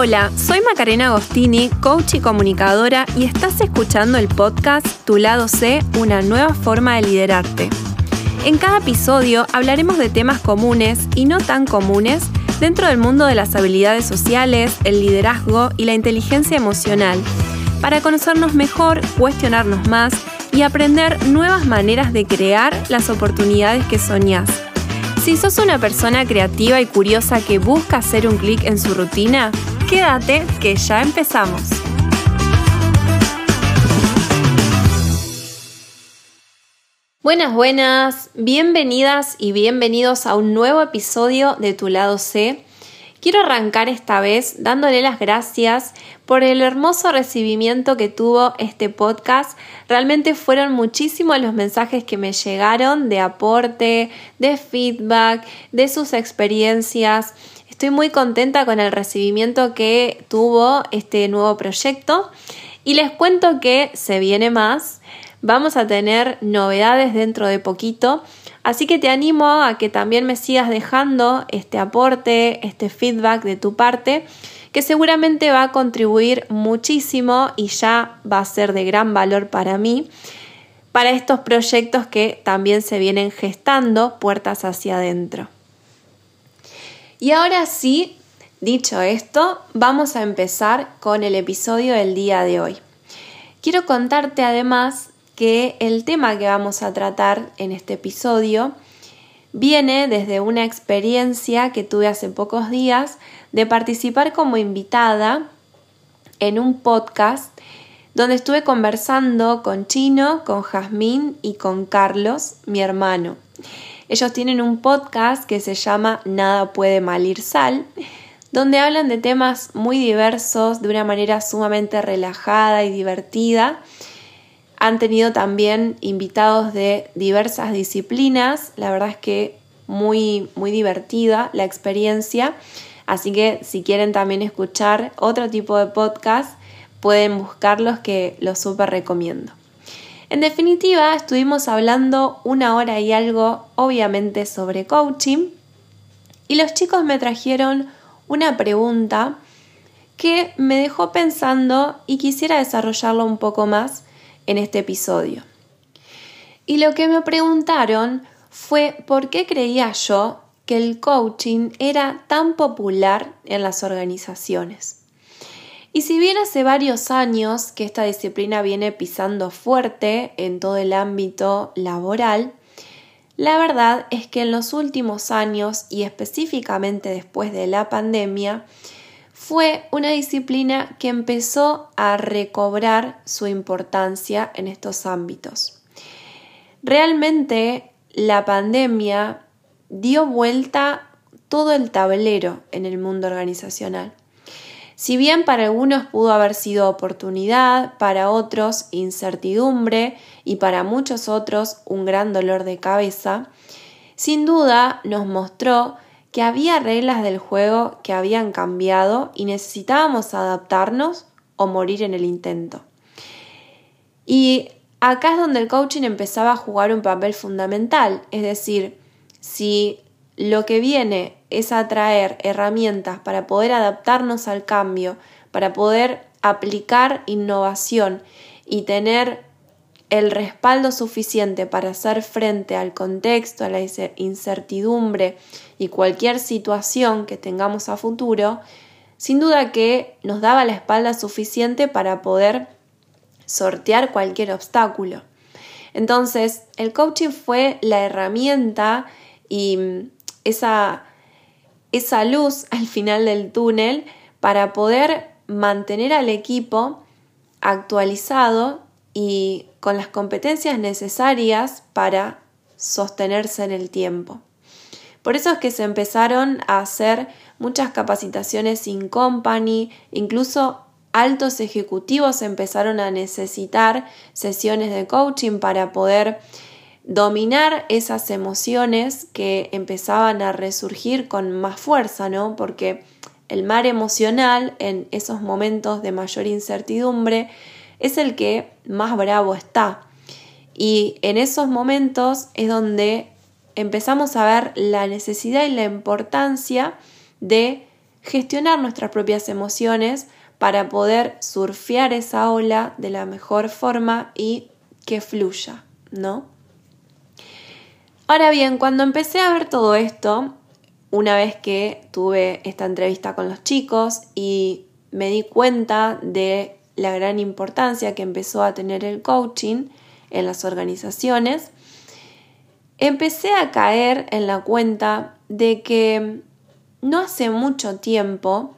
Hola, soy Macarena Agostini, coach y comunicadora, y estás escuchando el podcast Tu lado C, una nueva forma de liderarte. En cada episodio hablaremos de temas comunes y no tan comunes dentro del mundo de las habilidades sociales, el liderazgo y la inteligencia emocional, para conocernos mejor, cuestionarnos más y aprender nuevas maneras de crear las oportunidades que soñás. Si sos una persona creativa y curiosa que busca hacer un clic en su rutina, quédate que ya empezamos. Buenas, buenas, bienvenidas y bienvenidos a un nuevo episodio de Tu lado C. Quiero arrancar esta vez dándole las gracias por el hermoso recibimiento que tuvo este podcast. Realmente fueron muchísimos los mensajes que me llegaron de aporte, de feedback, de sus experiencias. Estoy muy contenta con el recibimiento que tuvo este nuevo proyecto y les cuento que se viene más. Vamos a tener novedades dentro de poquito. Así que te animo a que también me sigas dejando este aporte, este feedback de tu parte, que seguramente va a contribuir muchísimo y ya va a ser de gran valor para mí, para estos proyectos que también se vienen gestando puertas hacia adentro. Y ahora sí, dicho esto, vamos a empezar con el episodio del día de hoy. Quiero contarte además que el tema que vamos a tratar en este episodio viene desde una experiencia que tuve hace pocos días de participar como invitada en un podcast donde estuve conversando con Chino, con Jazmín y con Carlos, mi hermano. Ellos tienen un podcast que se llama Nada puede malir sal, donde hablan de temas muy diversos de una manera sumamente relajada y divertida han tenido también invitados de diversas disciplinas. La verdad es que muy, muy divertida la experiencia. Así que si quieren también escuchar otro tipo de podcast, pueden buscarlos que los súper recomiendo. En definitiva, estuvimos hablando una hora y algo, obviamente, sobre coaching. Y los chicos me trajeron una pregunta que me dejó pensando y quisiera desarrollarlo un poco más en este episodio. Y lo que me preguntaron fue por qué creía yo que el coaching era tan popular en las organizaciones. Y si bien hace varios años que esta disciplina viene pisando fuerte en todo el ámbito laboral, la verdad es que en los últimos años y específicamente después de la pandemia, fue una disciplina que empezó a recobrar su importancia en estos ámbitos. Realmente la pandemia dio vuelta todo el tablero en el mundo organizacional. Si bien para algunos pudo haber sido oportunidad, para otros incertidumbre y para muchos otros un gran dolor de cabeza, sin duda nos mostró que había reglas del juego que habían cambiado y necesitábamos adaptarnos o morir en el intento. Y acá es donde el coaching empezaba a jugar un papel fundamental, es decir, si lo que viene es a traer herramientas para poder adaptarnos al cambio, para poder aplicar innovación y tener el respaldo suficiente para hacer frente al contexto, a la incertidumbre y cualquier situación que tengamos a futuro, sin duda que nos daba la espalda suficiente para poder sortear cualquier obstáculo. Entonces, el coaching fue la herramienta y esa, esa luz al final del túnel para poder mantener al equipo actualizado y con las competencias necesarias para sostenerse en el tiempo. Por eso es que se empezaron a hacer muchas capacitaciones in company, incluso altos ejecutivos empezaron a necesitar sesiones de coaching para poder dominar esas emociones que empezaban a resurgir con más fuerza, ¿no? Porque el mar emocional en esos momentos de mayor incertidumbre es el que más bravo está. Y en esos momentos es donde empezamos a ver la necesidad y la importancia de gestionar nuestras propias emociones para poder surfear esa ola de la mejor forma y que fluya, ¿no? Ahora bien, cuando empecé a ver todo esto, una vez que tuve esta entrevista con los chicos y me di cuenta de la gran importancia que empezó a tener el coaching en las organizaciones, empecé a caer en la cuenta de que no hace mucho tiempo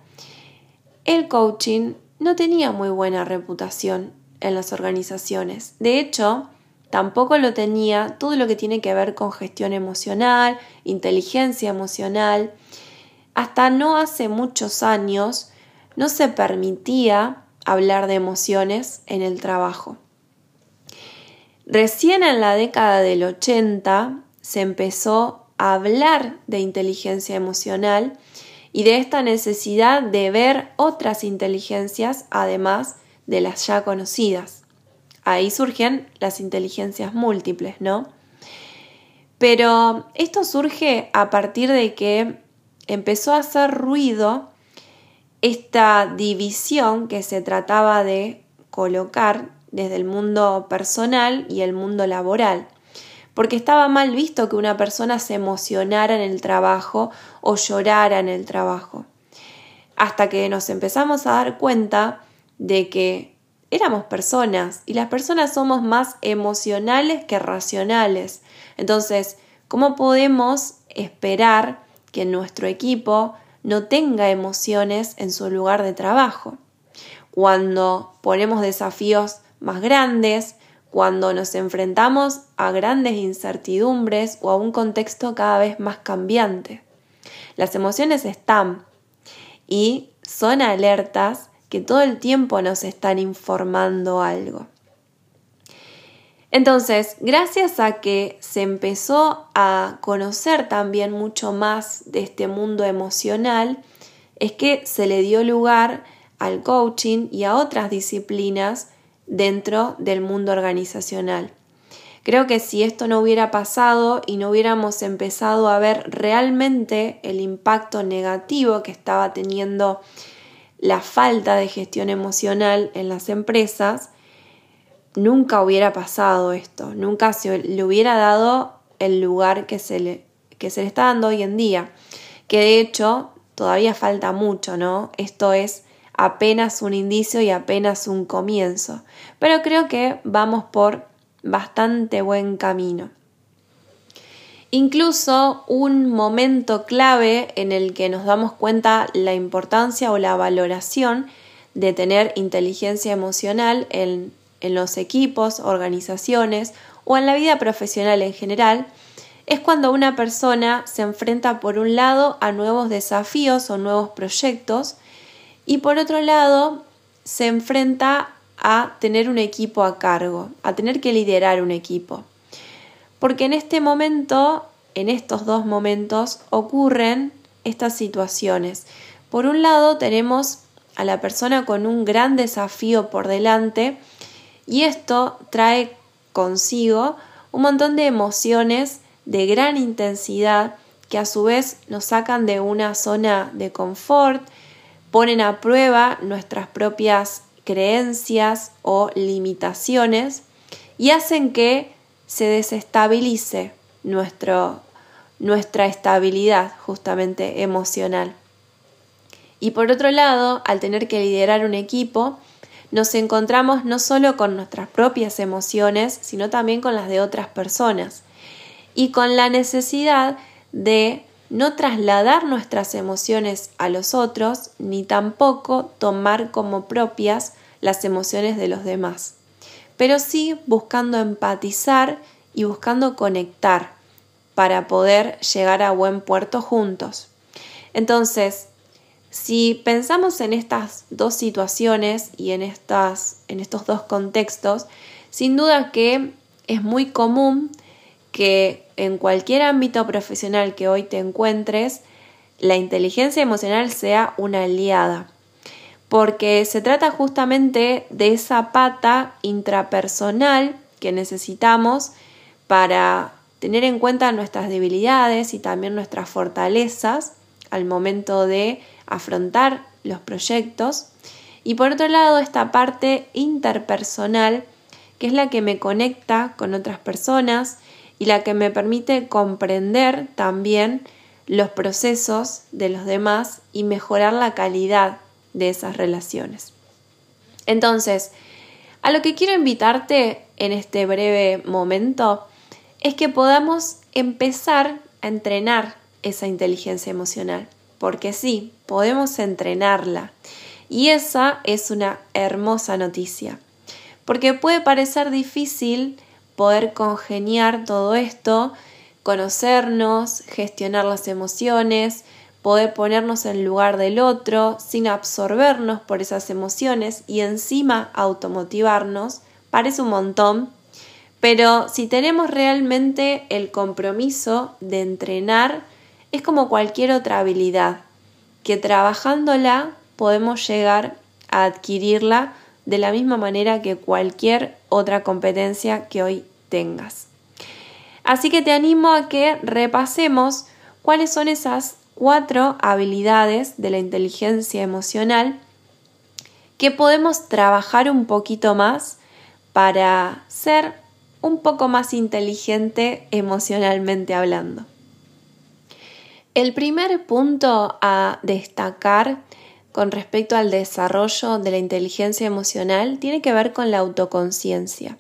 el coaching no tenía muy buena reputación en las organizaciones. De hecho, tampoco lo tenía todo lo que tiene que ver con gestión emocional, inteligencia emocional. Hasta no hace muchos años no se permitía hablar de emociones en el trabajo. Recién en la década del 80 se empezó a hablar de inteligencia emocional y de esta necesidad de ver otras inteligencias además de las ya conocidas. Ahí surgen las inteligencias múltiples, ¿no? Pero esto surge a partir de que empezó a hacer ruido esta división que se trataba de colocar desde el mundo personal y el mundo laboral porque estaba mal visto que una persona se emocionara en el trabajo o llorara en el trabajo. Hasta que nos empezamos a dar cuenta de que éramos personas y las personas somos más emocionales que racionales. Entonces, ¿cómo podemos esperar que nuestro equipo no tenga emociones en su lugar de trabajo? Cuando ponemos desafíos más grandes, cuando nos enfrentamos a grandes incertidumbres o a un contexto cada vez más cambiante. Las emociones están y son alertas que todo el tiempo nos están informando algo. Entonces, gracias a que se empezó a conocer también mucho más de este mundo emocional, es que se le dio lugar al coaching y a otras disciplinas dentro del mundo organizacional. Creo que si esto no hubiera pasado y no hubiéramos empezado a ver realmente el impacto negativo que estaba teniendo la falta de gestión emocional en las empresas, nunca hubiera pasado esto, nunca se le hubiera dado el lugar que se le, que se le está dando hoy en día, que de hecho todavía falta mucho, ¿no? Esto es apenas un indicio y apenas un comienzo, pero creo que vamos por bastante buen camino. Incluso un momento clave en el que nos damos cuenta la importancia o la valoración de tener inteligencia emocional en, en los equipos, organizaciones o en la vida profesional en general, es cuando una persona se enfrenta por un lado a nuevos desafíos o nuevos proyectos y por otro lado se enfrenta a tener un equipo a cargo, a tener que liderar un equipo. Porque en este momento, en estos dos momentos, ocurren estas situaciones. Por un lado tenemos a la persona con un gran desafío por delante y esto trae consigo un montón de emociones de gran intensidad que a su vez nos sacan de una zona de confort, ponen a prueba nuestras propias creencias o limitaciones y hacen que se desestabilice nuestro, nuestra estabilidad justamente emocional. Y por otro lado, al tener que liderar un equipo, nos encontramos no solo con nuestras propias emociones, sino también con las de otras personas y con la necesidad de no trasladar nuestras emociones a los otros, ni tampoco tomar como propias las emociones de los demás, pero sí buscando empatizar y buscando conectar para poder llegar a buen puerto juntos. Entonces, si pensamos en estas dos situaciones y en, estas, en estos dos contextos, sin duda que es muy común que en cualquier ámbito profesional que hoy te encuentres, la inteligencia emocional sea una aliada, porque se trata justamente de esa pata intrapersonal que necesitamos para tener en cuenta nuestras debilidades y también nuestras fortalezas al momento de afrontar los proyectos. Y por otro lado, esta parte interpersonal, que es la que me conecta con otras personas y la que me permite comprender también los procesos de los demás y mejorar la calidad de esas relaciones. Entonces, a lo que quiero invitarte en este breve momento es que podamos empezar a entrenar esa inteligencia emocional, porque sí, podemos entrenarla. Y esa es una hermosa noticia, porque puede parecer difícil poder congeniar todo esto, conocernos, gestionar las emociones, poder ponernos en lugar del otro sin absorbernos por esas emociones y encima automotivarnos, parece un montón, pero si tenemos realmente el compromiso de entrenar, es como cualquier otra habilidad, que trabajándola podemos llegar a adquirirla de la misma manera que cualquier otra competencia que hoy tengas. Así que te animo a que repasemos cuáles son esas cuatro habilidades de la inteligencia emocional que podemos trabajar un poquito más para ser un poco más inteligente emocionalmente hablando. El primer punto a destacar con respecto al desarrollo de la inteligencia emocional tiene que ver con la autoconciencia.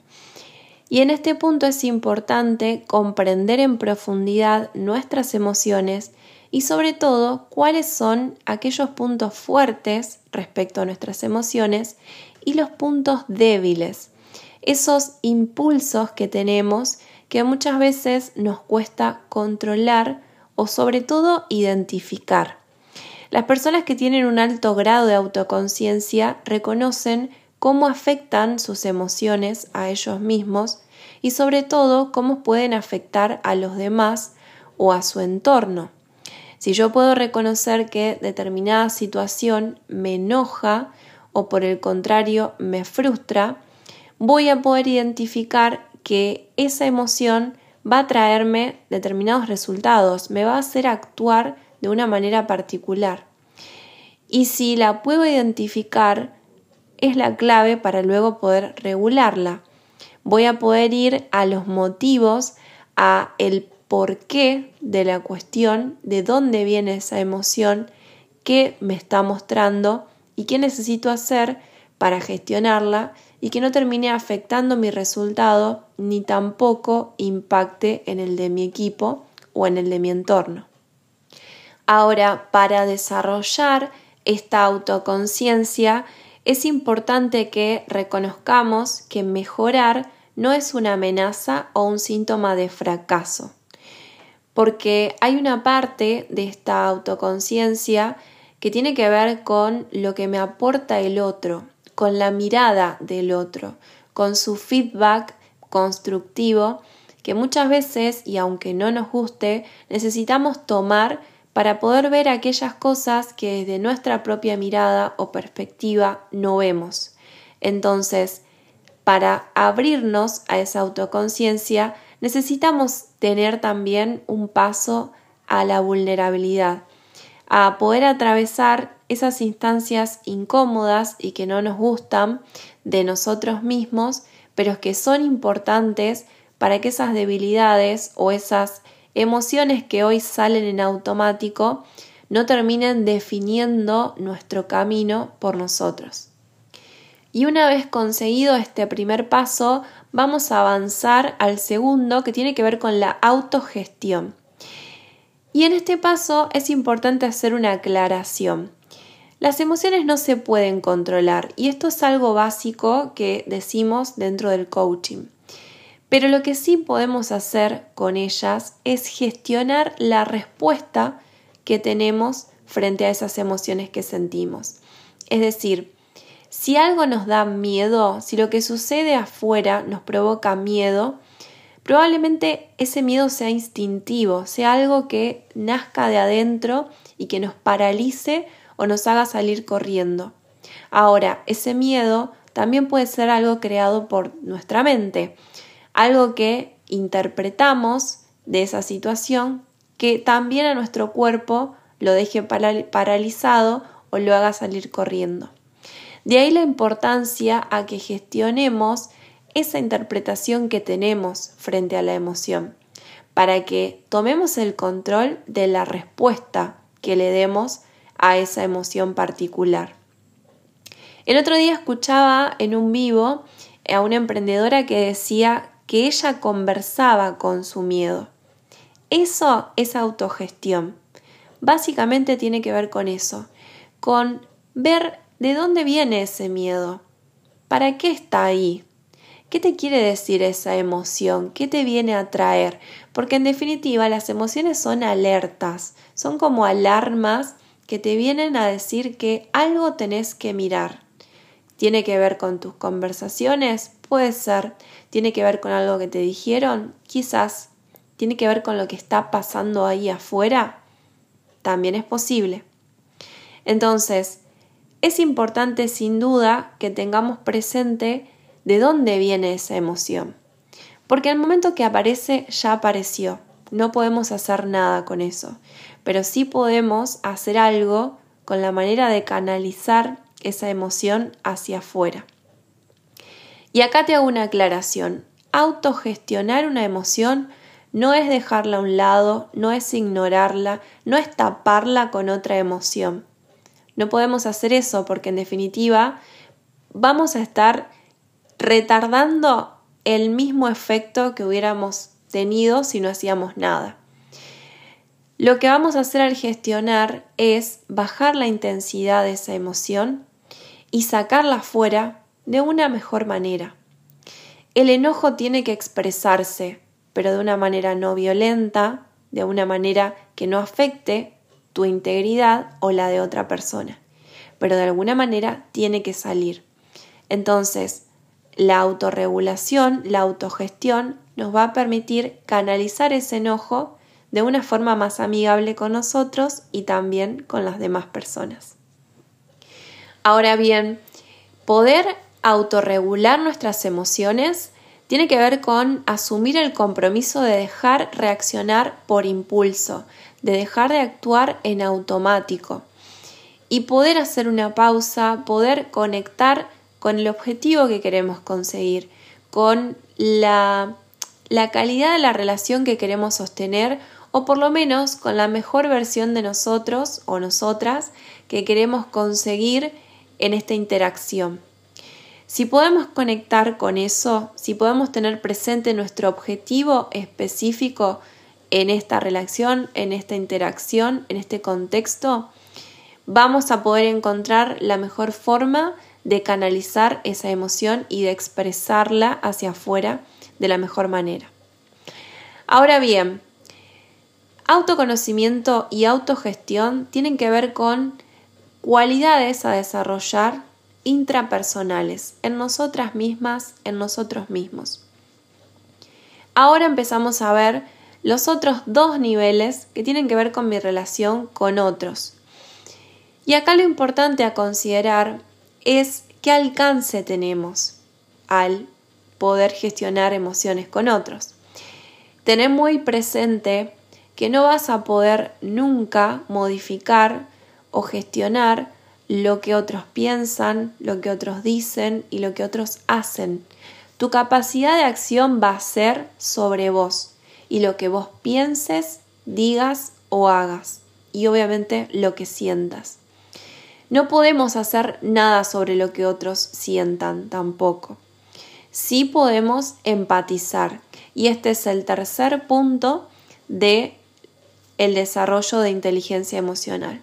Y en este punto es importante comprender en profundidad nuestras emociones y sobre todo cuáles son aquellos puntos fuertes respecto a nuestras emociones y los puntos débiles, esos impulsos que tenemos que muchas veces nos cuesta controlar o sobre todo identificar. Las personas que tienen un alto grado de autoconciencia reconocen cómo afectan sus emociones a ellos mismos y sobre todo cómo pueden afectar a los demás o a su entorno. Si yo puedo reconocer que determinada situación me enoja o por el contrario me frustra, voy a poder identificar que esa emoción va a traerme determinados resultados, me va a hacer actuar de una manera particular. Y si la puedo identificar, es la clave para luego poder regularla. Voy a poder ir a los motivos, a el porqué de la cuestión, de dónde viene esa emoción, qué me está mostrando y qué necesito hacer para gestionarla y que no termine afectando mi resultado ni tampoco impacte en el de mi equipo o en el de mi entorno. Ahora, para desarrollar esta autoconciencia, es importante que reconozcamos que mejorar no es una amenaza o un síntoma de fracaso porque hay una parte de esta autoconciencia que tiene que ver con lo que me aporta el otro, con la mirada del otro, con su feedback constructivo que muchas veces, y aunque no nos guste, necesitamos tomar para poder ver aquellas cosas que desde nuestra propia mirada o perspectiva no vemos. Entonces, para abrirnos a esa autoconciencia, necesitamos tener también un paso a la vulnerabilidad, a poder atravesar esas instancias incómodas y que no nos gustan de nosotros mismos, pero que son importantes para que esas debilidades o esas emociones que hoy salen en automático no terminen definiendo nuestro camino por nosotros. Y una vez conseguido este primer paso, vamos a avanzar al segundo que tiene que ver con la autogestión. Y en este paso es importante hacer una aclaración. Las emociones no se pueden controlar y esto es algo básico que decimos dentro del coaching. Pero lo que sí podemos hacer con ellas es gestionar la respuesta que tenemos frente a esas emociones que sentimos. Es decir, si algo nos da miedo, si lo que sucede afuera nos provoca miedo, probablemente ese miedo sea instintivo, sea algo que nazca de adentro y que nos paralice o nos haga salir corriendo. Ahora, ese miedo también puede ser algo creado por nuestra mente, algo que interpretamos de esa situación que también a nuestro cuerpo lo deje paralizado o lo haga salir corriendo. De ahí la importancia a que gestionemos esa interpretación que tenemos frente a la emoción, para que tomemos el control de la respuesta que le demos a esa emoción particular. El otro día escuchaba en un vivo a una emprendedora que decía que ella conversaba con su miedo. Eso es autogestión. Básicamente tiene que ver con eso, con ver de dónde viene ese miedo, para qué está ahí, ¿Qué te quiere decir esa emoción? ¿Qué te viene a traer? Porque en definitiva las emociones son alertas, son como alarmas que te vienen a decir que algo tenés que mirar. ¿Tiene que ver con tus conversaciones? Puede ser. ¿Tiene que ver con algo que te dijeron? Quizás. ¿Tiene que ver con lo que está pasando ahí afuera? También es posible. Entonces, es importante sin duda que tengamos presente de dónde viene esa emoción. Porque al momento que aparece, ya apareció. No podemos hacer nada con eso, pero sí podemos hacer algo con la manera de canalizar esa emoción hacia afuera. Y acá te hago una aclaración. Autogestionar una emoción no es dejarla a un lado, no es ignorarla, no es taparla con otra emoción. No podemos hacer eso porque en definitiva vamos a estar retardando el mismo efecto que hubiéramos tenido si no hacíamos nada. Lo que vamos a hacer al gestionar es bajar la intensidad de esa emoción y sacarla fuera de una mejor manera. El enojo tiene que expresarse, pero de una manera no violenta, de una manera que no afecte tu integridad o la de otra persona, pero de alguna manera tiene que salir. Entonces, la autorregulación, la autogestión, nos va a permitir canalizar ese enojo de una forma más amigable con nosotros y también con las demás personas. Ahora bien, poder autorregular nuestras emociones tiene que ver con asumir el compromiso de dejar reaccionar por impulso, de dejar de actuar en automático y poder hacer una pausa, poder conectar con el objetivo que queremos conseguir, con la, la calidad de la relación que queremos sostener o por lo menos con la mejor versión de nosotros o nosotras que queremos conseguir en esta interacción. Si podemos conectar con eso, si podemos tener presente nuestro objetivo específico en esta relación, en esta interacción, en este contexto, vamos a poder encontrar la mejor forma de canalizar esa emoción y de expresarla hacia afuera de la mejor manera. Ahora bien, autoconocimiento y autogestión tienen que ver con cualidades a desarrollar intrapersonales en nosotras mismas, en nosotros mismos. Ahora empezamos a ver los otros dos niveles que tienen que ver con mi relación con otros. Y acá lo importante a considerar es qué alcance tenemos al poder gestionar emociones con otros. Tener muy presente que no vas a poder nunca modificar o gestionar lo que otros piensan, lo que otros dicen y lo que otros hacen. Tu capacidad de acción va a ser sobre vos y lo que vos pienses, digas o hagas y obviamente lo que sientas. No podemos hacer nada sobre lo que otros sientan tampoco. Sí podemos empatizar y este es el tercer punto de el desarrollo de inteligencia emocional.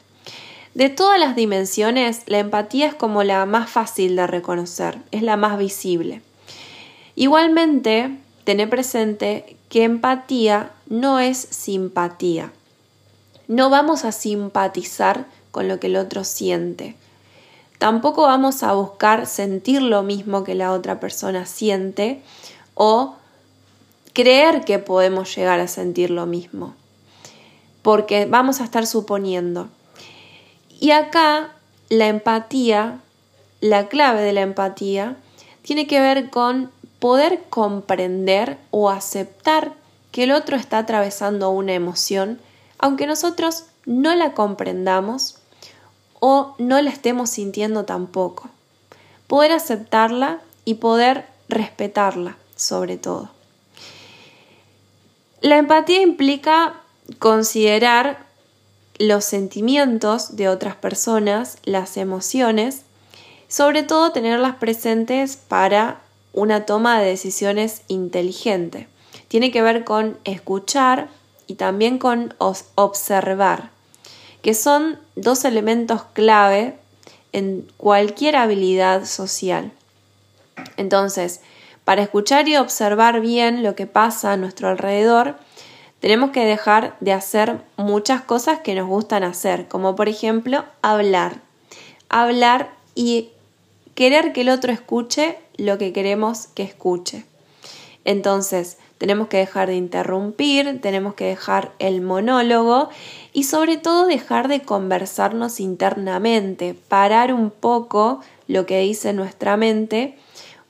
De todas las dimensiones, la empatía es como la más fácil de reconocer, es la más visible. Igualmente, tener presente que empatía no es simpatía. No vamos a simpatizar con lo que el otro siente. Tampoco vamos a buscar sentir lo mismo que la otra persona siente o creer que podemos llegar a sentir lo mismo, porque vamos a estar suponiendo. Y acá la empatía, la clave de la empatía, tiene que ver con poder comprender o aceptar que el otro está atravesando una emoción, aunque nosotros no la comprendamos o no la estemos sintiendo tampoco. Poder aceptarla y poder respetarla sobre todo. La empatía implica considerar los sentimientos de otras personas, las emociones, sobre todo tenerlas presentes para una toma de decisiones inteligente. Tiene que ver con escuchar y también con observar, que son dos elementos clave en cualquier habilidad social. Entonces, para escuchar y observar bien lo que pasa a nuestro alrededor, tenemos que dejar de hacer muchas cosas que nos gustan hacer, como por ejemplo hablar. Hablar y querer que el otro escuche lo que queremos que escuche. Entonces, tenemos que dejar de interrumpir, tenemos que dejar el monólogo y sobre todo dejar de conversarnos internamente, parar un poco lo que dice nuestra mente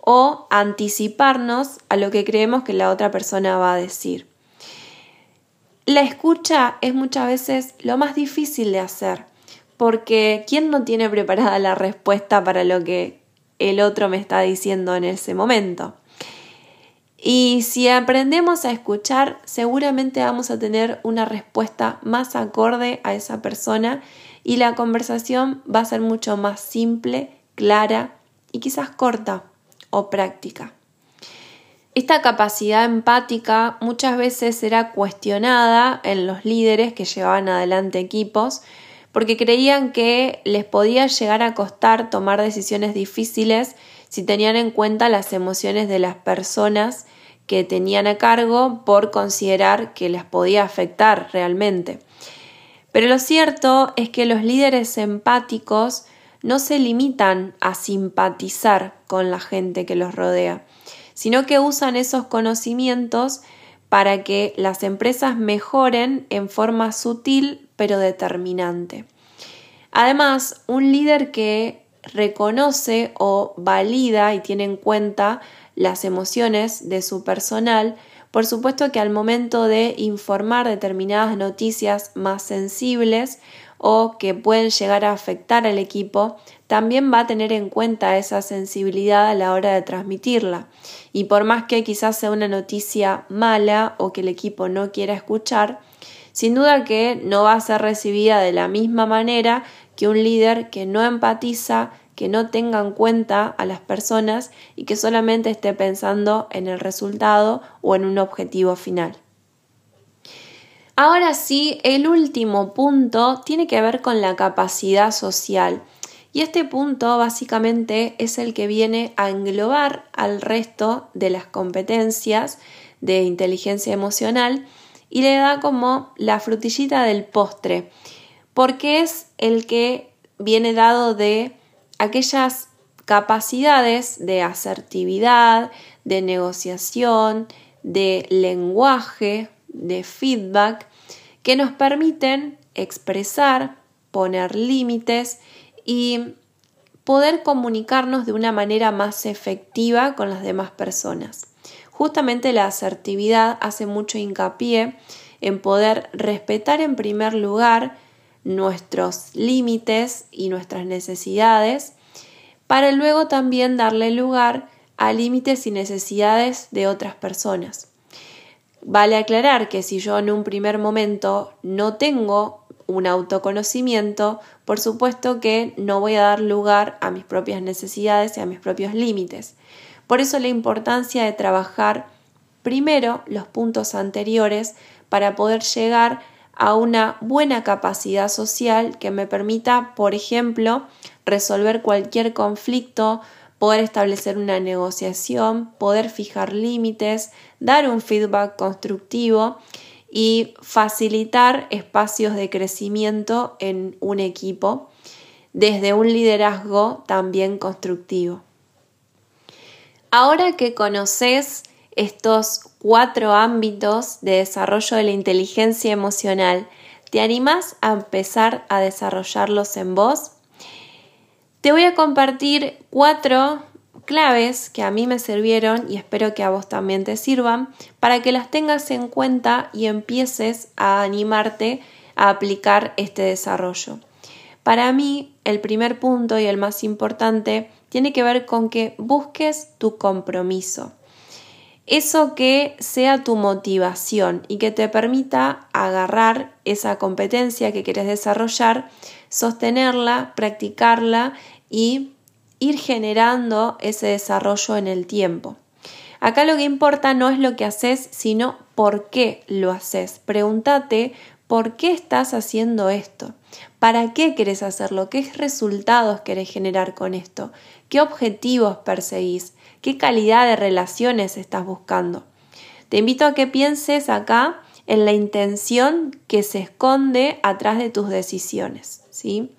o anticiparnos a lo que creemos que la otra persona va a decir. La escucha es muchas veces lo más difícil de hacer, porque ¿quién no tiene preparada la respuesta para lo que el otro me está diciendo en ese momento? Y si aprendemos a escuchar, seguramente vamos a tener una respuesta más acorde a esa persona y la conversación va a ser mucho más simple, clara y quizás corta o práctica. Esta capacidad empática muchas veces será cuestionada en los líderes que llevaban adelante equipos porque creían que les podía llegar a costar tomar decisiones difíciles si tenían en cuenta las emociones de las personas que tenían a cargo por considerar que les podía afectar realmente. Pero lo cierto es que los líderes empáticos no se limitan a simpatizar con la gente que los rodea sino que usan esos conocimientos para que las empresas mejoren en forma sutil pero determinante. Además, un líder que reconoce o valida y tiene en cuenta las emociones de su personal, por supuesto que al momento de informar determinadas noticias más sensibles o que pueden llegar a afectar al equipo, también va a tener en cuenta esa sensibilidad a la hora de transmitirla. Y por más que quizás sea una noticia mala o que el equipo no quiera escuchar, sin duda que no va a ser recibida de la misma manera que un líder que no empatiza, que no tenga en cuenta a las personas y que solamente esté pensando en el resultado o en un objetivo final. Ahora sí, el último punto tiene que ver con la capacidad social. Y este punto básicamente es el que viene a englobar al resto de las competencias de inteligencia emocional y le da como la frutillita del postre, porque es el que viene dado de aquellas capacidades de asertividad, de negociación, de lenguaje, de feedback, que nos permiten expresar, poner límites y poder comunicarnos de una manera más efectiva con las demás personas. Justamente la asertividad hace mucho hincapié en poder respetar en primer lugar nuestros límites y nuestras necesidades para luego también darle lugar a límites y necesidades de otras personas. Vale aclarar que si yo en un primer momento no tengo un autoconocimiento, por supuesto que no voy a dar lugar a mis propias necesidades y a mis propios límites. Por eso la importancia de trabajar primero los puntos anteriores para poder llegar a una buena capacidad social que me permita, por ejemplo, resolver cualquier conflicto, poder establecer una negociación, poder fijar límites, dar un feedback constructivo y facilitar espacios de crecimiento en un equipo desde un liderazgo también constructivo. Ahora que conoces estos cuatro ámbitos de desarrollo de la inteligencia emocional, ¿te animas a empezar a desarrollarlos en vos? Te voy a compartir cuatro claves que a mí me sirvieron y espero que a vos también te sirvan para que las tengas en cuenta y empieces a animarte a aplicar este desarrollo. Para mí, el primer punto y el más importante tiene que ver con que busques tu compromiso. Eso que sea tu motivación y que te permita agarrar esa competencia que quieres desarrollar, sostenerla, practicarla y ir generando ese desarrollo en el tiempo. Acá lo que importa no es lo que haces, sino por qué lo haces. Pregúntate por qué estás haciendo esto. ¿Para qué querés hacerlo? ¿Qué resultados querés generar con esto? ¿Qué objetivos perseguís? ¿Qué calidad de relaciones estás buscando? Te invito a que pienses acá en la intención que se esconde atrás de tus decisiones, ¿sí?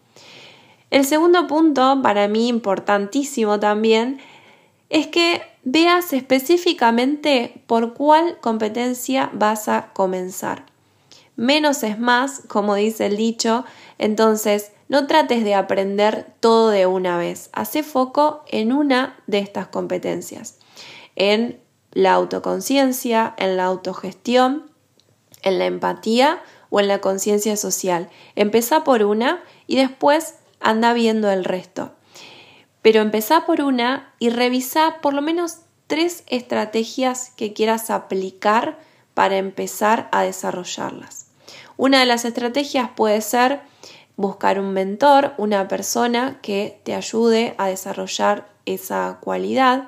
El segundo punto, para mí importantísimo también, es que veas específicamente por cuál competencia vas a comenzar. Menos es más, como dice el dicho, entonces no trates de aprender todo de una vez. Hace foco en una de estas competencias, en la autoconciencia, en la autogestión, en la empatía o en la conciencia social. Empezá por una y después anda viendo el resto. Pero empezá por una y revisa por lo menos tres estrategias que quieras aplicar para empezar a desarrollarlas. Una de las estrategias puede ser buscar un mentor, una persona que te ayude a desarrollar esa cualidad.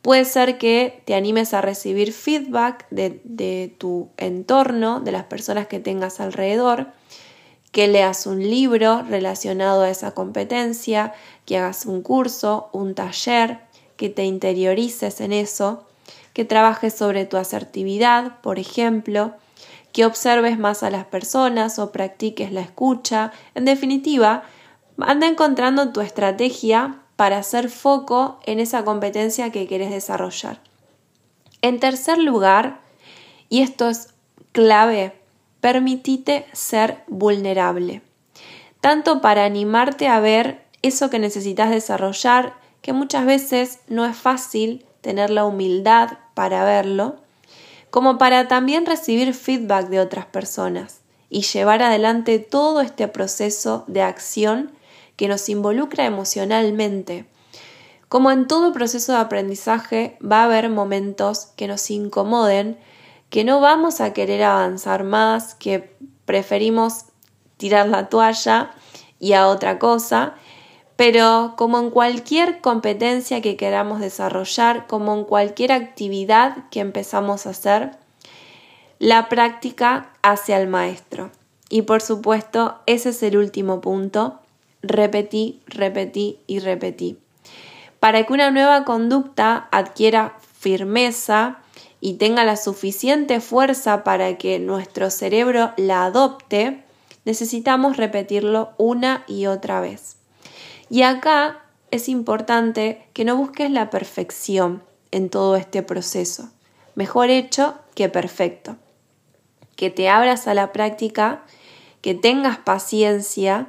Puede ser que te animes a recibir feedback de, tu entorno, de las personas que tengas alrededor, que leas un libro relacionado a esa competencia, que hagas un curso, un taller, que te interiorices en eso, que trabajes sobre tu asertividad, por ejemplo, que observes más a las personas o practiques la escucha. En definitiva, anda encontrando tu estrategia para hacer foco en esa competencia que quieres desarrollar. En tercer lugar, y esto es clave, permitite ser vulnerable, tanto para animarte a ver eso que necesitas desarrollar, que muchas veces no es fácil tener la humildad para verlo, como para también recibir feedback de otras personas y llevar adelante todo este proceso de acción que nos involucra emocionalmente. Como en todo proceso de aprendizaje va a haber momentos que nos incomoden, que no vamos a querer avanzar más, que preferimos tirar la toalla y a otra cosa, pero como en cualquier competencia que queramos desarrollar, como en cualquier actividad que empezamos a hacer, la práctica hace al maestro. Y por supuesto, ese es el último punto. Repetí, repetí y repetí. Para que una nueva conducta adquiera firmeza y tenga la suficiente fuerza para que nuestro cerebro la adopte, necesitamos repetirlo una y otra vez. Y acá es importante que no busques la perfección en todo este proceso. Mejor hecho que perfecto. Que te abras a la práctica, que tengas paciencia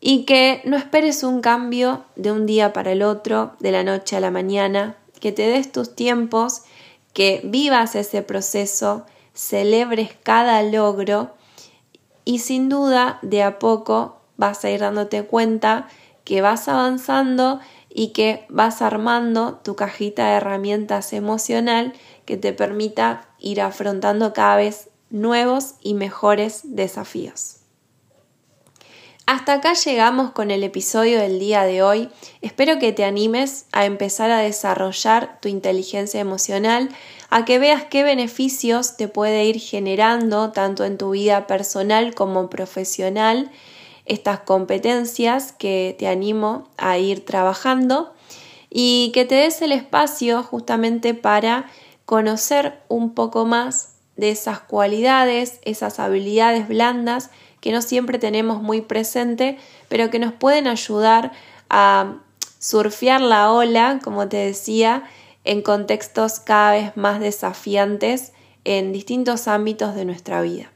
y que no esperes un cambio de un día para el otro, de la noche a la mañana, que te des tus tiempos, que vivas ese proceso, celebres cada logro y sin duda de a poco vas a ir dándote cuenta que vas avanzando y que vas armando tu cajita de herramientas emocional que te permita ir afrontando cada vez nuevos y mejores desafíos. Hasta acá llegamos con el episodio del día de hoy. Espero que te animes a empezar a desarrollar tu inteligencia emocional, a que veas qué beneficios te puede ir generando tanto en tu vida personal como profesional estas competencias que te animo a ir trabajando y que te des el espacio justamente para conocer un poco más de esas cualidades, esas habilidades blandas que no siempre tenemos muy presente, pero que nos pueden ayudar a surfear la ola, como te decía, en contextos cada vez más desafiantes en distintos ámbitos de nuestra vida.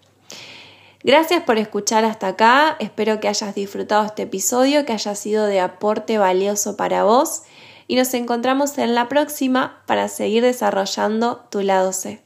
Gracias por escuchar hasta acá, espero que hayas disfrutado este episodio, que haya sido de aporte valioso para vos y nos encontramos en la próxima para seguir desarrollando tu lado C.